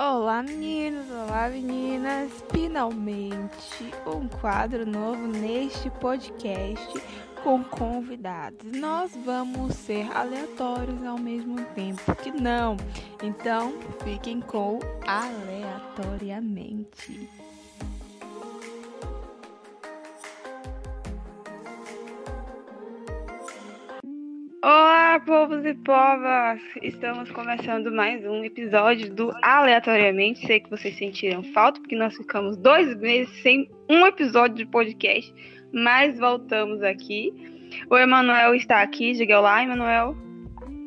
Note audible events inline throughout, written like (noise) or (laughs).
Olá meninos, olá meninas! Finalmente um quadro novo neste podcast com convidados. Nós vamos ser aleatórios ao mesmo tempo que não. Então fiquem com aleatoriamente. Olá, povos e povas! Estamos começando mais um episódio do Aleatoriamente. Sei que vocês sentiram falta, porque nós ficamos dois meses sem um episódio de podcast, mas voltamos aqui. O Emanuel está aqui, diga olá, Emanuel.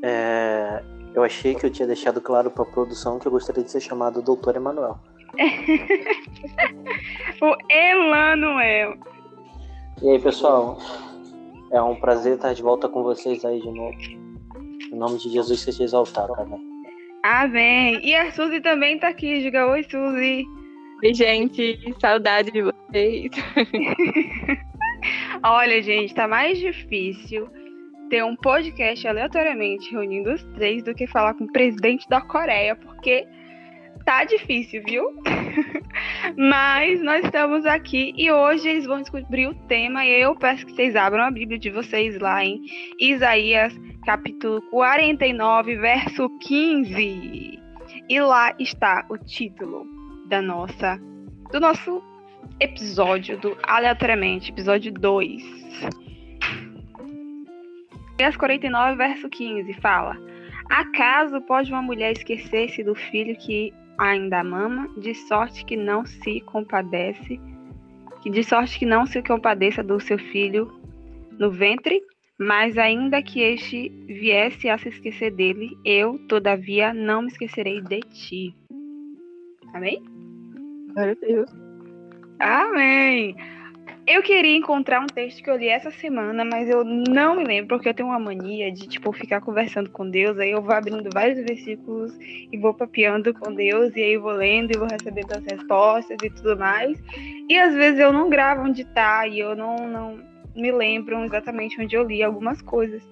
É, eu achei que eu tinha deixado claro para a produção que eu gostaria de ser chamado Doutor Emanuel. (laughs) o Emanuel. E aí, pessoal? É um prazer estar de volta com vocês aí de novo. Em nome de Jesus seja exaltado, amém. Amém. E a Suzy também tá aqui. Diga oi, Suzy. Oi, gente. Saudade de vocês. (laughs) Olha, gente, tá mais difícil ter um podcast aleatoriamente reunindo os três do que falar com o presidente da Coreia, porque tá difícil, viu? (laughs) (laughs) Mas nós estamos aqui e hoje eles vão descobrir o tema e eu peço que vocês abram a Bíblia de vocês lá em Isaías capítulo 49, verso 15. E lá está o título da nossa do nosso episódio do aleatoriamente, episódio 2. Isaías 49, verso 15 fala: Acaso pode uma mulher esquecer-se do filho que ainda mama, de sorte que não se compadece, que de sorte que não se compadeça do seu filho no ventre, mas ainda que este viesse a se esquecer dele, eu, todavia, não me esquecerei de ti. Amém? Glória a Deus. Amém. Eu queria encontrar um texto que eu li essa semana, mas eu não me lembro, porque eu tenho uma mania de, tipo, ficar conversando com Deus, aí eu vou abrindo vários versículos e vou papeando com Deus, e aí vou lendo e vou recebendo as respostas e tudo mais. E às vezes eu não gravo onde tá, e eu não, não me lembro exatamente onde eu li algumas coisas.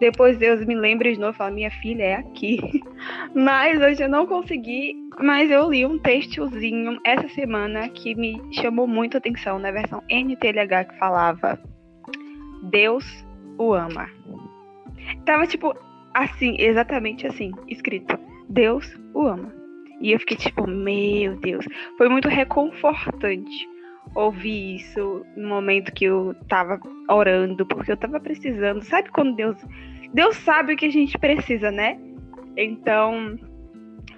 Depois Deus me lembra de novo e fala, minha filha é aqui. (laughs) Mas hoje eu não consegui, mas eu li um textozinho essa semana que me chamou muito atenção na versão NTLH que falava Deus o ama. Tava tipo assim, exatamente assim, escrito. Deus o ama. E eu fiquei tipo, meu Deus. Foi muito reconfortante ouvir isso no momento que eu tava orando, porque eu tava precisando. Sabe quando Deus. Deus sabe o que a gente precisa, né? Então,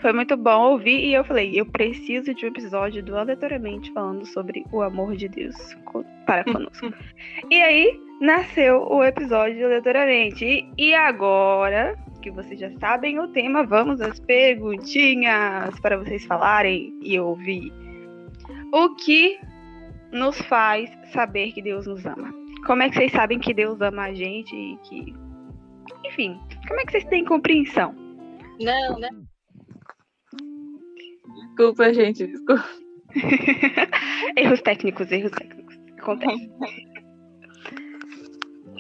foi muito bom ouvir e eu falei, eu preciso de um episódio do Aleatoriamente falando sobre o amor de Deus para conosco. (laughs) e aí, nasceu o episódio aleatoriamente. E agora, que vocês já sabem o tema, vamos às perguntinhas para vocês falarem e ouvir. O que nos faz saber que Deus nos ama? Como é que vocês sabem que Deus ama a gente e que. Enfim, como é que vocês têm compreensão? Não, né? Desculpa, gente, desculpa. (laughs) erros técnicos, erros técnicos. Acontece.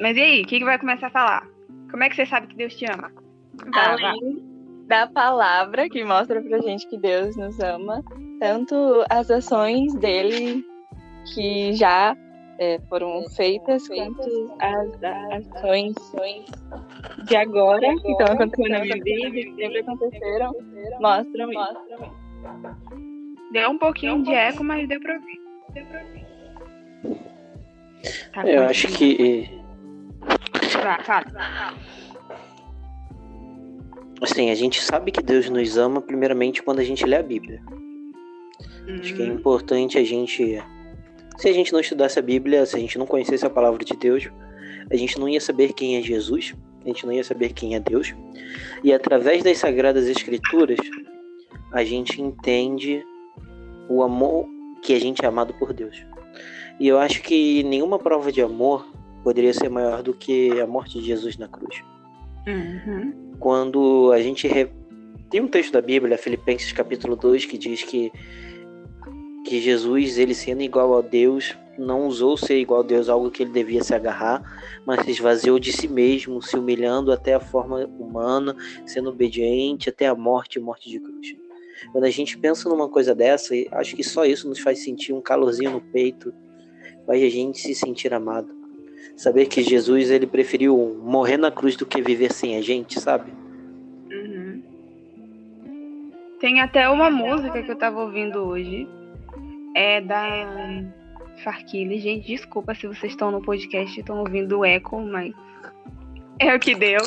Mas e aí, o que, que vai começar a falar? Como é que você sabe que Deus te ama? Vá, Além vá. da palavra que mostra pra gente que Deus nos ama, tanto as ações dele que já é, foram feitas, quanto as, ações de agora, que estão acontecendo na minha vida, que sempre aconteceram, mostram isso. Deu um pouquinho de eco, mas deu pra ouvir. Deu pra ouvir. Tá Eu acho que. Tá, tá, Assim, a gente sabe que Deus nos ama, primeiramente, quando a gente lê a Bíblia. Uhum. Acho que é importante a gente. Se a gente não estudasse a Bíblia, se a gente não conhecesse a palavra de Deus, a gente não ia saber quem é Jesus, a gente não ia saber quem é Deus. E através das Sagradas Escrituras, a gente entende o amor que a gente é amado por Deus. E eu acho que nenhuma prova de amor poderia ser maior do que a morte de Jesus na cruz. Uhum. Quando a gente re... tem um texto da Bíblia, Filipenses capítulo 2, que diz que que Jesus, ele sendo igual a Deus, não usou ser igual a Deus algo que ele devia se agarrar, mas se esvaziou de si mesmo, se humilhando até a forma humana, sendo obediente até a morte morte de cruz. Quando a gente pensa numa coisa dessa, acho que só isso nos faz sentir um calorzinho no peito, faz a gente se sentir amado. Saber que Jesus ele preferiu morrer na cruz do que viver sem a gente, sabe? Uhum. Tem até uma música que eu tava ouvindo hoje. É da Farquille. Gente, desculpa se vocês estão no podcast e estão ouvindo o eco, mas (laughs) é o que deu.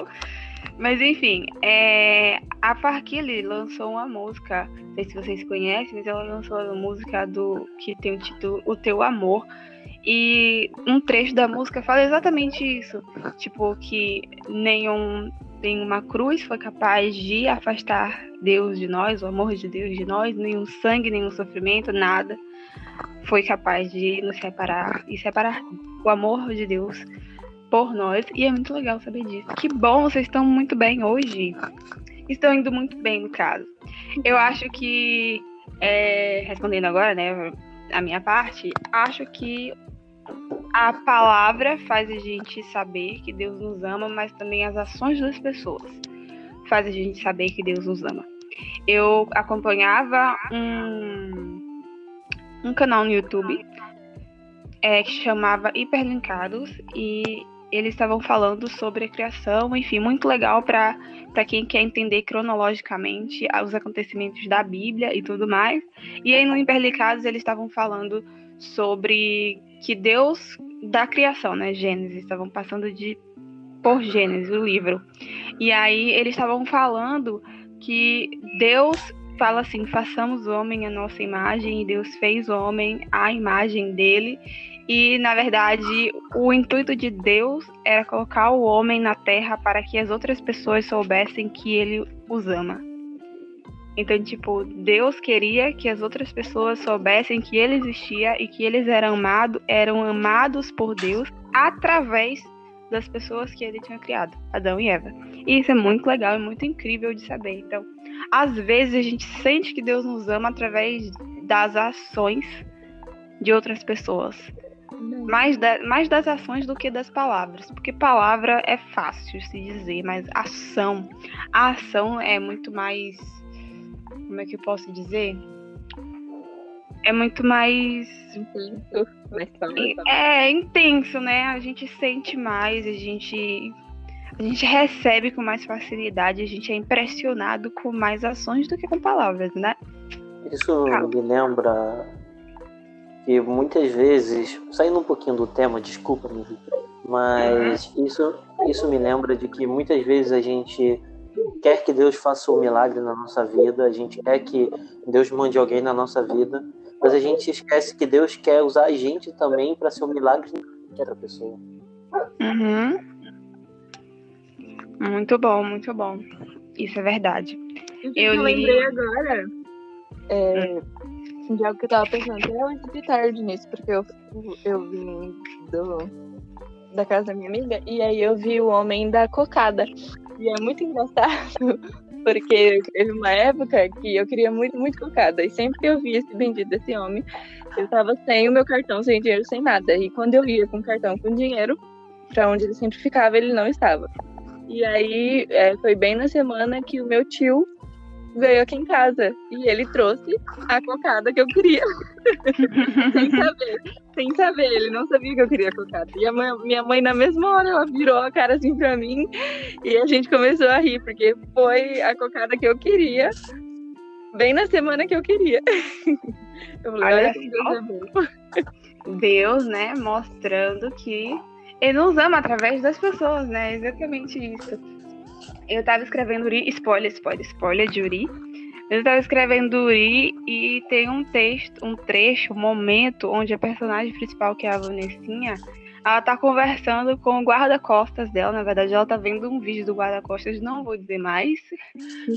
Mas enfim, é... a Farquille lançou uma música, não sei se vocês conhecem, mas ela lançou uma música do que tem o título O Teu Amor. E um trecho da música fala exatamente isso. Tipo, que nenhum, nenhuma cruz foi capaz de afastar Deus de nós, o amor de Deus de nós, nenhum sangue, nenhum sofrimento, nada foi capaz de nos separar e separar o amor de Deus por nós. E é muito legal saber disso. Que bom, vocês estão muito bem hoje. Estão indo muito bem, no caso. Eu acho que, é, respondendo agora, né, a minha parte, acho que a palavra faz a gente saber que Deus nos ama, mas também as ações das pessoas faz a gente saber que Deus nos ama. Eu acompanhava um, um canal no YouTube é, que chamava Hiperlinkados e eles estavam falando sobre a criação, enfim, muito legal para quem quer entender cronologicamente os acontecimentos da Bíblia e tudo mais. E aí no Hiperlinkados eles estavam falando sobre que Deus da criação, né, Gênesis, estavam passando de por Gênesis, o livro. E aí eles estavam falando que Deus fala assim: façamos o homem a nossa imagem, e Deus fez o homem à imagem dele. E, na verdade, o intuito de Deus era colocar o homem na terra para que as outras pessoas soubessem que ele os ama. Então, tipo, Deus queria que as outras pessoas soubessem que ele existia e que eles eram amados, eram amados por Deus através das pessoas que ele tinha criado, Adão e Eva. E isso é muito legal e muito incrível de saber. Então, às vezes a gente sente que Deus nos ama através das ações de outras pessoas. Mais, da, mais das ações do que das palavras. Porque palavra é fácil se dizer, mas ação. A ação é muito mais. Como é que eu posso dizer? É muito mais. É, intenso, né? A gente sente mais, a gente a gente recebe com mais facilidade, a gente é impressionado com mais ações do que com palavras, né? Isso me lembra que muitas vezes, saindo um pouquinho do tema, desculpa, mas uhum. isso, isso me lembra de que muitas vezes a gente quer que Deus faça um milagre na nossa vida, a gente quer que Deus mande alguém na nossa vida, mas a gente esquece que Deus quer usar a gente também para ser um milagre em outra pessoa. Uhum. Muito bom, muito bom. Isso é verdade. Eu, eu li... lembrei agora é, de algo que eu tava pensando até hoje de tarde nisso, porque eu, eu vim do, da casa da minha amiga e aí eu vi o homem da cocada. E é muito engraçado, (laughs) porque teve uma época que eu queria muito, muito cocada. E sempre que eu via esse bendito desse homem, eu tava sem o meu cartão, sem dinheiro, sem nada. E quando eu ia com cartão com dinheiro, para onde ele sempre ficava, ele não estava. E aí é, foi bem na semana que o meu tio veio aqui em casa e ele trouxe a cocada que eu queria. (laughs) sem saber, sem saber, ele não sabia que eu queria cocada. E a mãe, minha mãe, na mesma hora, ela virou a cara assim pra mim e a gente começou a rir, porque foi a cocada que eu queria, bem na semana que eu queria. (laughs) Eu falei, olha, olha Deus é bom. Deus, né, mostrando que ele nos ama através das pessoas, né? Exatamente isso. Eu tava escrevendo Uri, spoiler, spoiler, spoiler de Uri. Eu tava escrevendo Uri e tem um texto, um trecho, um momento onde a personagem principal, que é a Vanessinha, ela tá conversando com o guarda-costas dela. Na verdade, ela tá vendo um vídeo do guarda-costas, não vou dizer mais.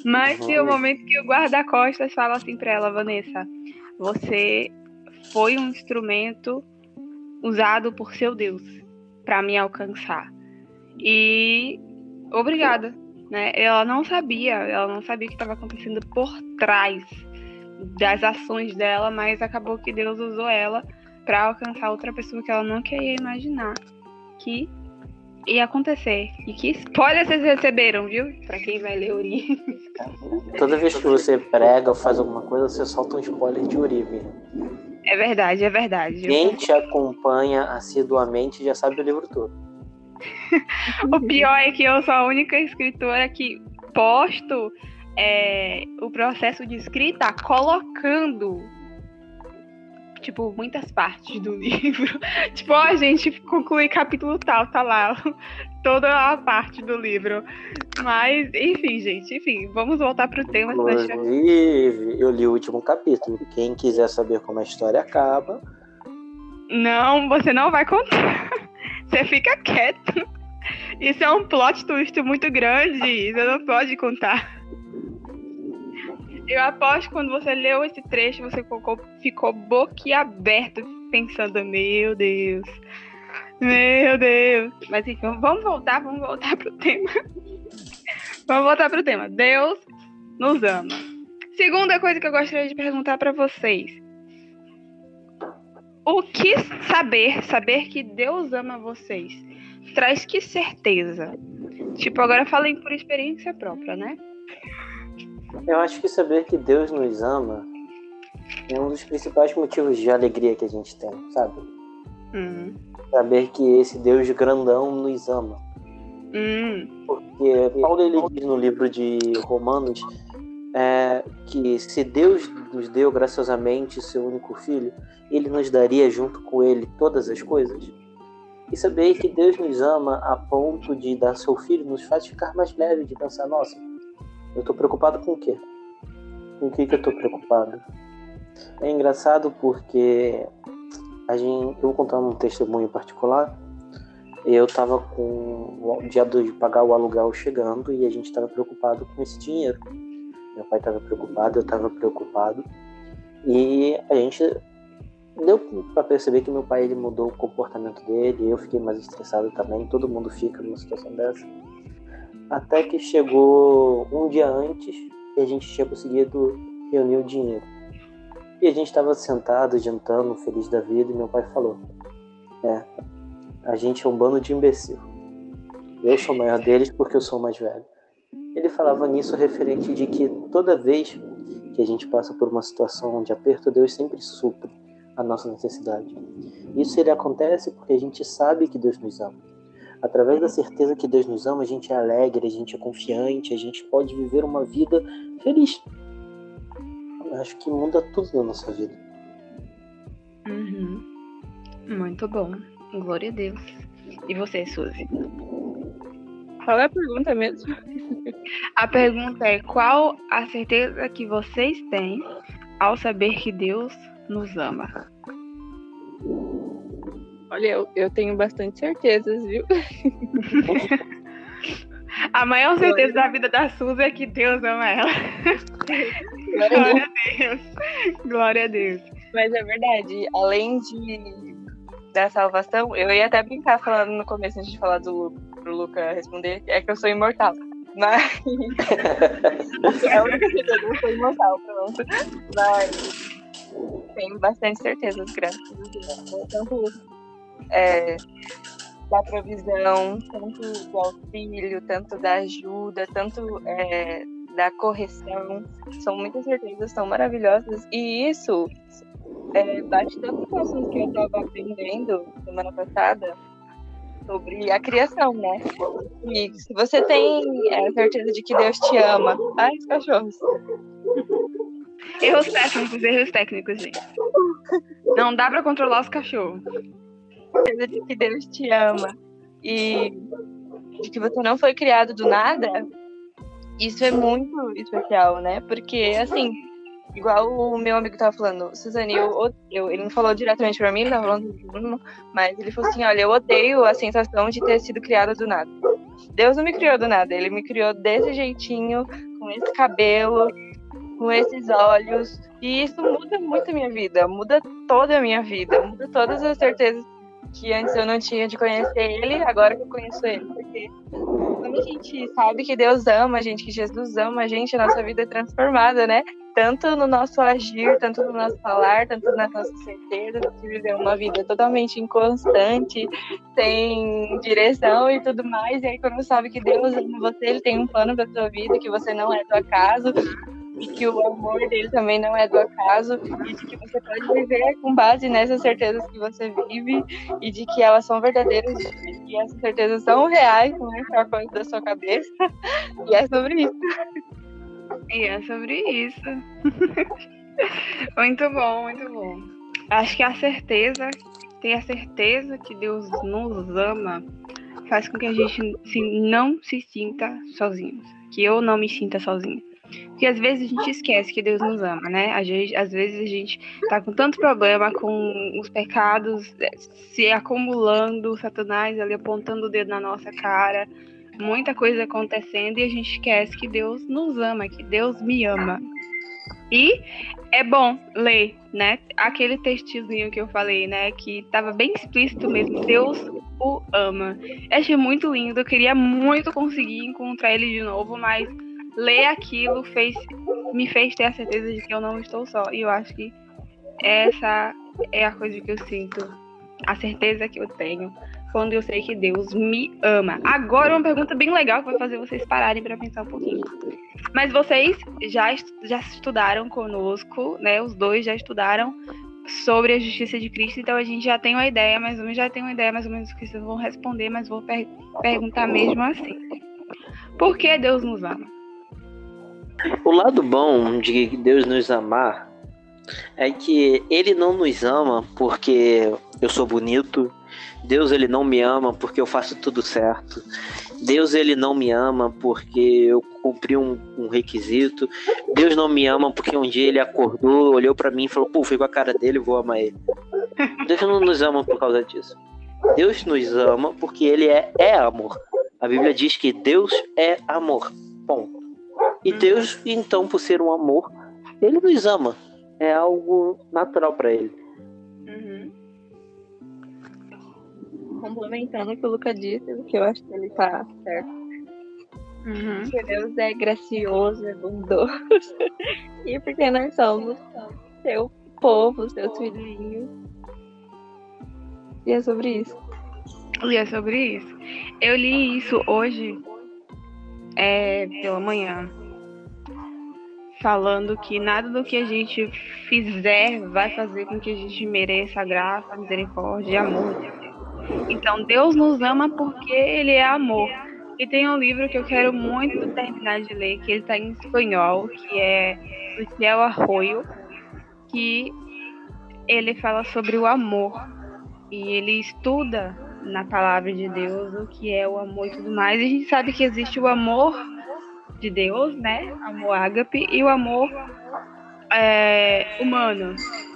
Mas tem o um momento que o guarda-costas fala assim pra ela, Vanessa, você foi um instrumento usado por seu Deus para me alcançar. E obrigada, né? Ela não sabia, ela não sabia o que estava acontecendo por trás das ações dela, mas acabou que Deus usou ela para alcançar outra pessoa que ela não queria imaginar que ia acontecer. E que spoiler vocês receberam, viu? Pra quem vai ler Uri. (laughs) Toda vez que você prega ou faz alguma coisa, você solta um spoiler de Uri, mesmo. É verdade, é verdade. Quem te acompanha assiduamente já sabe o livro todo. (laughs) o pior é que eu sou a única escritora que posto é, o processo de escrita colocando tipo, muitas partes do (laughs) livro. tipo, ó, a gente conclui capítulo tal, tá lá. (laughs) Toda a parte do livro. Mas, enfim, gente, enfim, vamos voltar pro tema. Inclusive, eu li o último capítulo. Quem quiser saber como a história acaba. Não, você não vai contar. Você fica quieto. Isso é um plot twist muito grande. Você não pode contar. Eu aposto que quando você leu esse trecho, você ficou, ficou boquiaberto, pensando, meu Deus. Meu Deus. Mas enfim, vamos voltar, vamos voltar pro tema. vamos voltar pro tema. Deus nos ama. Segunda coisa que eu gostaria de perguntar para vocês. O que saber, saber que Deus ama vocês, traz que certeza? Tipo, agora falem por experiência própria, né? Eu acho que saber que Deus nos ama é um dos principais motivos de alegria que a gente tem, sabe? Hum. Saber que esse Deus grandão nos ama. Hum. Porque Paulo ele diz no livro de Romanos é, que se Deus nos deu graciosamente seu único filho, ele nos daria junto com ele todas as coisas. E saber que Deus nos ama a ponto de dar seu filho nos faz ficar mais leve de pensar, nossa, eu tô preocupado com o quê? Com o que que eu tô preocupado? É engraçado porque a gente, eu vou contar um testemunho particular. Eu tava com o dia de pagar o aluguel chegando e a gente tava preocupado com esse dinheiro. Meu pai tava preocupado, eu tava preocupado. E a gente deu para perceber que meu pai ele mudou o comportamento dele, eu fiquei mais estressado também, todo mundo fica numa situação dessa. Até que chegou um dia antes e a gente tinha conseguido reunir o dinheiro. E a gente estava sentado, jantando, feliz da vida, e meu pai falou: É, a gente é um bando de imbecil. Eu sou maior deles porque eu sou mais velho. Ele falava nisso referente de que toda vez que a gente passa por uma situação de aperto, Deus sempre supre a nossa necessidade. Isso ele acontece porque a gente sabe que Deus nos ama. Através da certeza que Deus nos ama, a gente é alegre, a gente é confiante, a gente pode viver uma vida feliz. Eu acho que muda tudo na nossa vida. Uhum. Muito bom. Glória a Deus. E você, Suzy? Qual é a pergunta mesmo? A pergunta é: qual a certeza que vocês têm ao saber que Deus nos ama? Olha, eu, eu tenho bastante certezas, viu? (laughs) A maior certeza da vida da Suzy é que Deus ama ela. Glória a Deus. Glória a Deus. Mas é verdade, além de da salvação, eu ia até brincar falando no começo, antes de falar do pro Luca responder, é que eu sou imortal. Mas. (laughs) é a única que eu sou imortal, pronto. Mas. Tenho bastante certezas, graças a Deus. Tanto é, da provisão, tanto do auxílio, tanto da ajuda, tanto é, da correção. São muitas certezas, são maravilhosas. E isso é, bate tanto com o assunto que eu estava aprendendo semana passada sobre a criação, né? E se você tem a é, certeza de que Deus te ama. Ai, os cachorros. Erros técnicos, erros técnicos, gente. Não dá para controlar os cachorros certeza de que Deus te ama e de que você não foi criado do nada, isso é muito especial, né? Porque, assim, igual o meu amigo tava falando, Suzane, eu, eu, ele não falou diretamente pra mim, ele tava falando do Bruno, mas ele falou assim: olha, eu odeio a sensação de ter sido criado do nada. Deus não me criou do nada, ele me criou desse jeitinho, com esse cabelo, com esses olhos. E isso muda muito a minha vida, muda toda a minha vida, muda todas as certezas que antes eu não tinha de conhecer ele, agora que eu conheço ele. Porque quando a gente sabe que Deus ama a gente, que Jesus ama a gente, a nossa vida é transformada, né? Tanto no nosso agir, tanto no nosso falar, tanto nas nossas certezas, de viver uma vida totalmente inconstante, sem direção e tudo mais. E aí, quando sabe que Deus ama você, Ele tem um plano para sua vida, que você não é do acaso, e que o amor dele também não é do acaso e de que você pode viver com base nessas certezas que você vive e de que elas são verdadeiras e essas certezas são reais, não é só coisa da sua cabeça. (laughs) E é sobre isso. E é sobre isso. (laughs) muito bom, muito bom. Acho que a certeza, ter a certeza que Deus nos ama, faz com que a gente se, não se sinta sozinhos. Que eu não me sinta sozinha. Porque às vezes a gente esquece que Deus nos ama, né? Às vezes, a gente tá com tanto problema com os pecados é, se acumulando, Satanás ali apontando o dedo na nossa cara, muita coisa acontecendo e a gente esquece que Deus nos ama, que Deus me ama. E é bom ler, né? Aquele textozinho que eu falei, né? Que tava bem explícito mesmo. Deus o ama. Eu achei muito lindo. Eu queria muito conseguir encontrar ele de novo, mas ler aquilo fez, me fez ter a certeza de que eu não estou só. E eu acho que essa é a coisa que eu sinto, a certeza que eu tenho quando eu sei que Deus me ama. Agora uma pergunta bem legal que vai fazer vocês pararem para pensar um pouquinho. Mas vocês já, já estudaram conosco, né? Os dois já estudaram sobre a justiça de Cristo, então a gente já tem uma ideia, mais ou menos já tem uma ideia mais ou menos do que vocês vão responder, mas vou per perguntar mesmo assim. Por que Deus nos ama? O lado bom de Deus nos amar é que Ele não nos ama porque eu sou bonito. Deus ele não me ama porque eu faço tudo certo. Deus ele não me ama porque eu cumpri um, um requisito. Deus não me ama porque um dia ele acordou, olhou para mim e falou: "Pô, fui com a cara dele, vou amar ele". Deus não nos ama por causa disso. Deus nos ama porque ele é, é amor. A Bíblia diz que Deus é amor. Ponto. E Deus, então, por ser um amor, ele nos ama. É algo natural para ele. Complementando o que o Luca disse, que eu acho que ele tá certo. Uhum. Que Deus é gracioso, é bondoso. (laughs) e porque nós somos seu povo, seus filhinhos. E é sobre isso. E é sobre isso. Eu li isso hoje é, pela manhã falando que nada do que a gente fizer vai fazer com que a gente mereça graça, misericórdia e amor. Então, Deus nos ama porque Ele é amor. E tem um livro que eu quero muito terminar de ler, que ele está em espanhol, que é O Céu Arroio, que ele fala sobre o amor. E ele estuda na palavra de Deus o que é o amor e tudo mais. E a gente sabe que existe o amor de Deus, né? Amor ágape e o amor é, humano.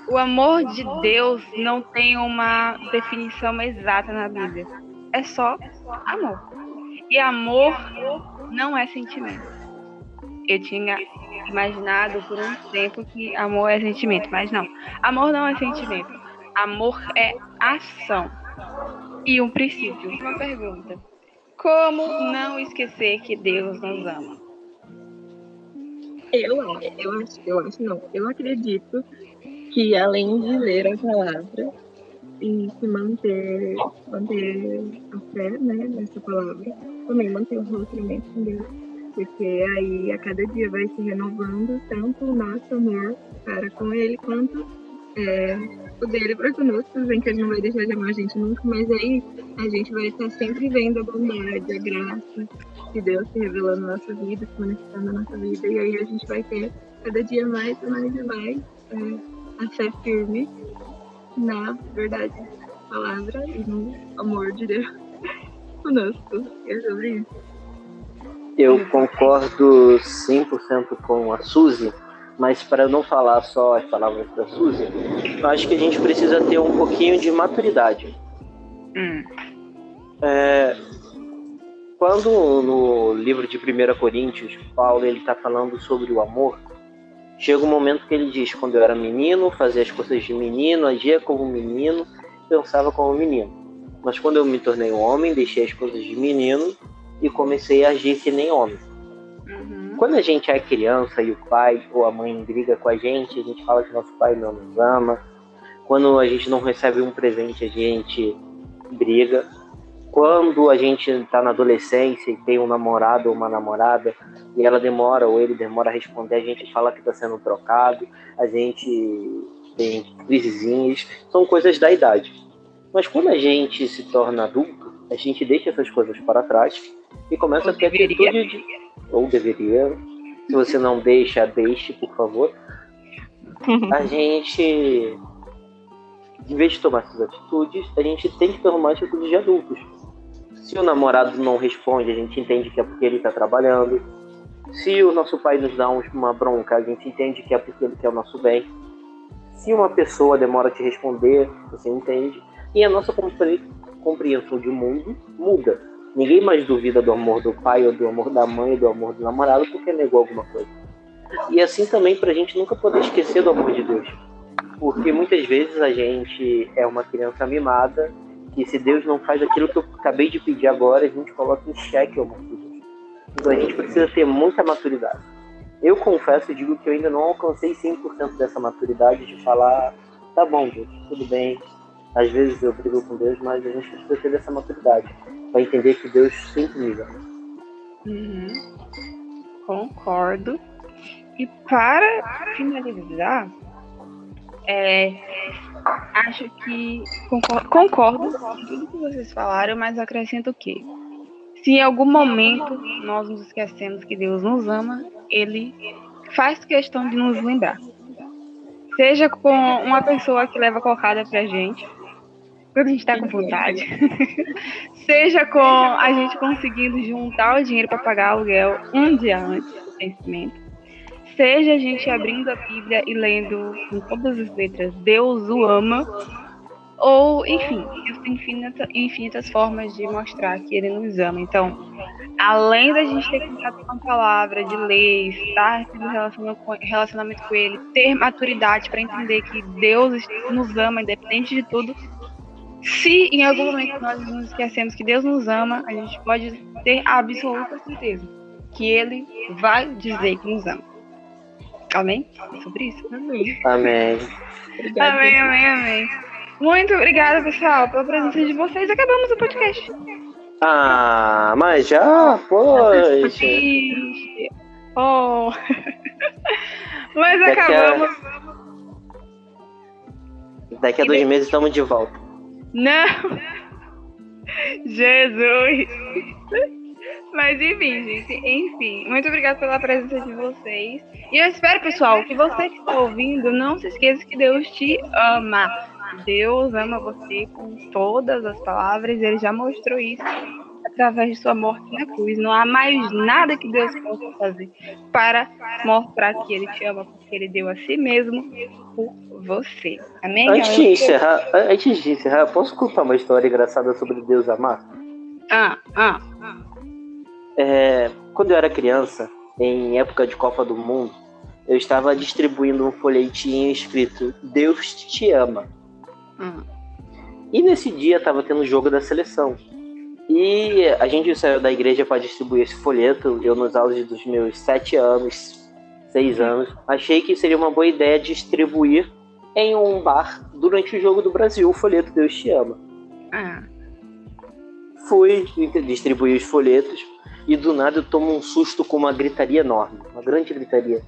O amor de Deus não tem uma definição exata na Bíblia. É só amor. E amor não é sentimento. Eu tinha imaginado por um tempo que amor é sentimento, mas não. Amor não é sentimento. Amor é ação. E um princípio. Uma pergunta. Como não esquecer que Deus nos ama? Eu, eu acho, eu acho não. Eu acredito que além de ler a palavra e se manter, manter a fé, né, nessa palavra, também manter o relacionamento com Deus. Porque aí a cada dia vai se renovando tanto o nosso amor para com Ele quanto é, o dele para conosco, vem que ele não vai deixar de amar a gente nunca, mas aí a gente vai estar sempre vendo a bondade, a graça, de Deus se revelando na nossa vida, se manifestando na nossa vida. E aí a gente vai ter cada dia mais e mais e mais é, a fé firme na verdade da palavra e no amor de Deus (laughs) conosco. É sobre isso. Eu concordo 100% com a Suzy, mas para não falar só as palavras da Suzy, eu acho que a gente precisa ter um pouquinho de maturidade. Hum. É, quando no livro de 1 Coríntios, Paulo ele está falando sobre o amor, chega um momento que ele diz: quando eu era menino, fazia as coisas de menino, agia como menino, pensava como menino. Mas quando eu me tornei um homem, deixei as coisas de menino e comecei a agir que nem homem. Uhum. Quando a gente é criança e o pai ou a mãe briga com a gente, a gente fala que nosso pai não nos ama. Quando a gente não recebe um presente, a gente briga. Quando a gente está na adolescência e tem um namorado ou uma namorada e ela demora ou ele demora a responder, a gente fala que está sendo trocado, a gente tem crisezinhas, são coisas da idade. Mas quando a gente se torna adulto, a gente deixa essas coisas para trás e começa ou a ter deveria. atitude de... Ou deveria. Se você não deixa, deixe, por favor. a (laughs) gente, em vez de tomar essas atitudes, a gente tem que tomar atitudes de adultos. Se o namorado não responde, a gente entende que é porque ele está trabalhando. Se o nosso pai nos dá uma bronca, a gente entende que é porque ele quer o nosso bem. Se uma pessoa demora a te responder, você entende. E a nossa compreensão de mundo muda. Ninguém mais duvida do amor do pai, ou do amor da mãe, ou do amor do namorado, porque negou alguma coisa. E assim também para a gente nunca poder esquecer do amor de Deus. Porque muitas vezes a gente é uma criança mimada, que se Deus não faz aquilo que eu acabei de pedir agora, a gente coloca em xeque de Deus. Então a gente precisa ter muita maturidade. Eu confesso e digo que eu ainda não alcancei 100% dessa maturidade de falar, tá bom, Deus, tudo bem. Às vezes eu brigo com Deus, mas a gente precisa ter essa maturidade para entender que Deus sempre me. Uhum. Concordo. E para finalizar, é, acho que concordo, concordo com tudo que vocês falaram, mas acrescento o? Se em algum momento nós nos esquecemos que Deus nos ama, Ele faz questão de nos lembrar. Seja com uma pessoa que leva cocada pra gente, quando a gente tá com vontade. (laughs) Seja com a gente conseguindo juntar o dinheiro para pagar aluguel um dia antes do vencimento. Seja a gente abrindo a Bíblia e lendo com todas as letras Deus o ama ou, enfim, existem infinitas, infinitas formas de mostrar que ele nos ama. Então, além da gente ter contato com a palavra, de ler, estar tendo relacionamento com ele, ter maturidade para entender que Deus nos ama, independente de tudo, se em algum momento nós nos esquecemos que Deus nos ama, a gente pode ter absoluta certeza que Ele vai dizer que nos ama. Amém? Sobre isso? Amém. Amém. Amém, amém, amém. Muito obrigada, pessoal, pela presença de vocês. Acabamos o podcast. Ah, mas já foi. Oh. (laughs) mas Daqui acabamos. A... Daqui a dois meses estamos de volta. Não! (laughs) Jesus! Mas enfim, gente, enfim, muito obrigada pela presença de vocês. E eu espero, pessoal, que você que está ouvindo não se esqueça que Deus te ama. Deus ama você com todas as palavras, ele já mostrou isso através de sua morte na cruz. Não há mais nada que Deus possa fazer para mostrar que ele te ama, porque ele deu a si mesmo por você. Amém? Antes de encerrar, antes de encerrar, posso contar uma história engraçada sobre Deus amar? Ah, ah, ah. É, quando eu era criança, em época de Copa do Mundo, eu estava distribuindo um folhetinho escrito Deus te ama. Hum. E nesse dia estava tendo o jogo da seleção. E a gente saiu da igreja para distribuir esse folheto. Eu, nos aulas dos meus sete anos, seis anos, achei que seria uma boa ideia distribuir em um bar durante o jogo do Brasil o folheto Deus Te Ama. Ah. Fui distribuir os folhetos e do nada eu tomo um susto com uma gritaria enorme, uma grande gritaria.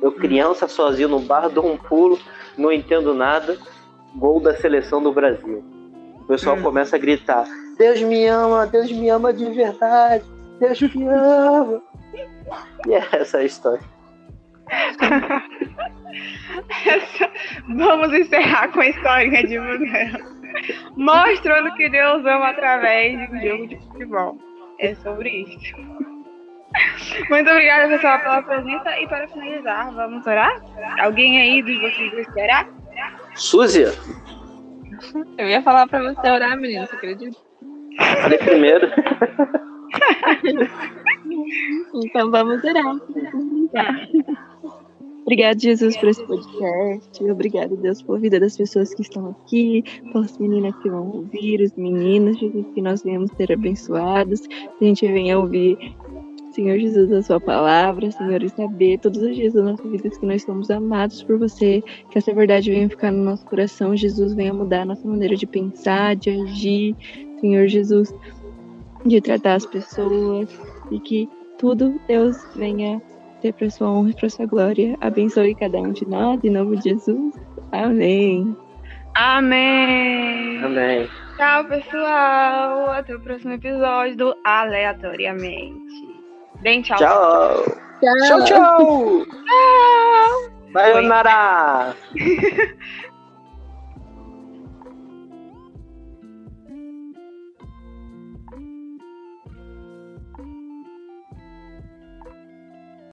Eu, criança, sozinho no bar, dou um pulo, não entendo nada. Gol da seleção do Brasil. O pessoal hum. começa a gritar: Deus me ama, Deus me ama de verdade, Deus me ama. E é essa a história. (laughs) Vamos encerrar com a historinha de Manuel. Mostrando que Deus ama através de um jogo de futebol. É sobre isso. Muito obrigada, pessoal, pela presença. E para finalizar, vamos orar? Alguém aí dos vocês esperar? Súzia? Eu ia falar para você orar, menino, você acredita? Falei primeiro. (laughs) então vamos orar. Obrigado, Jesus, por esse podcast. Obrigado, Deus, pela vida das pessoas que estão aqui, pelas meninas que vão ouvir, os meninos, Jesus, que nós venhamos ser abençoados. A gente venha ouvir, Senhor Jesus, a sua palavra, Senhor, e saber todos os dias da nossa vida que nós somos amados por você, que essa verdade venha ficar no nosso coração, Jesus, venha mudar a nossa maneira de pensar, de agir, Senhor Jesus, de tratar as pessoas, e que tudo, Deus, venha ser para sua honra e para sua glória. Abençoe cada um de nós, em nome de Jesus. Amém. Amém. Amém. Tchau, pessoal. Até o próximo episódio do Aleatoriamente. Bem, tchau. Tchau. Tchau, tchau. Tchau. Sayonara. (laughs)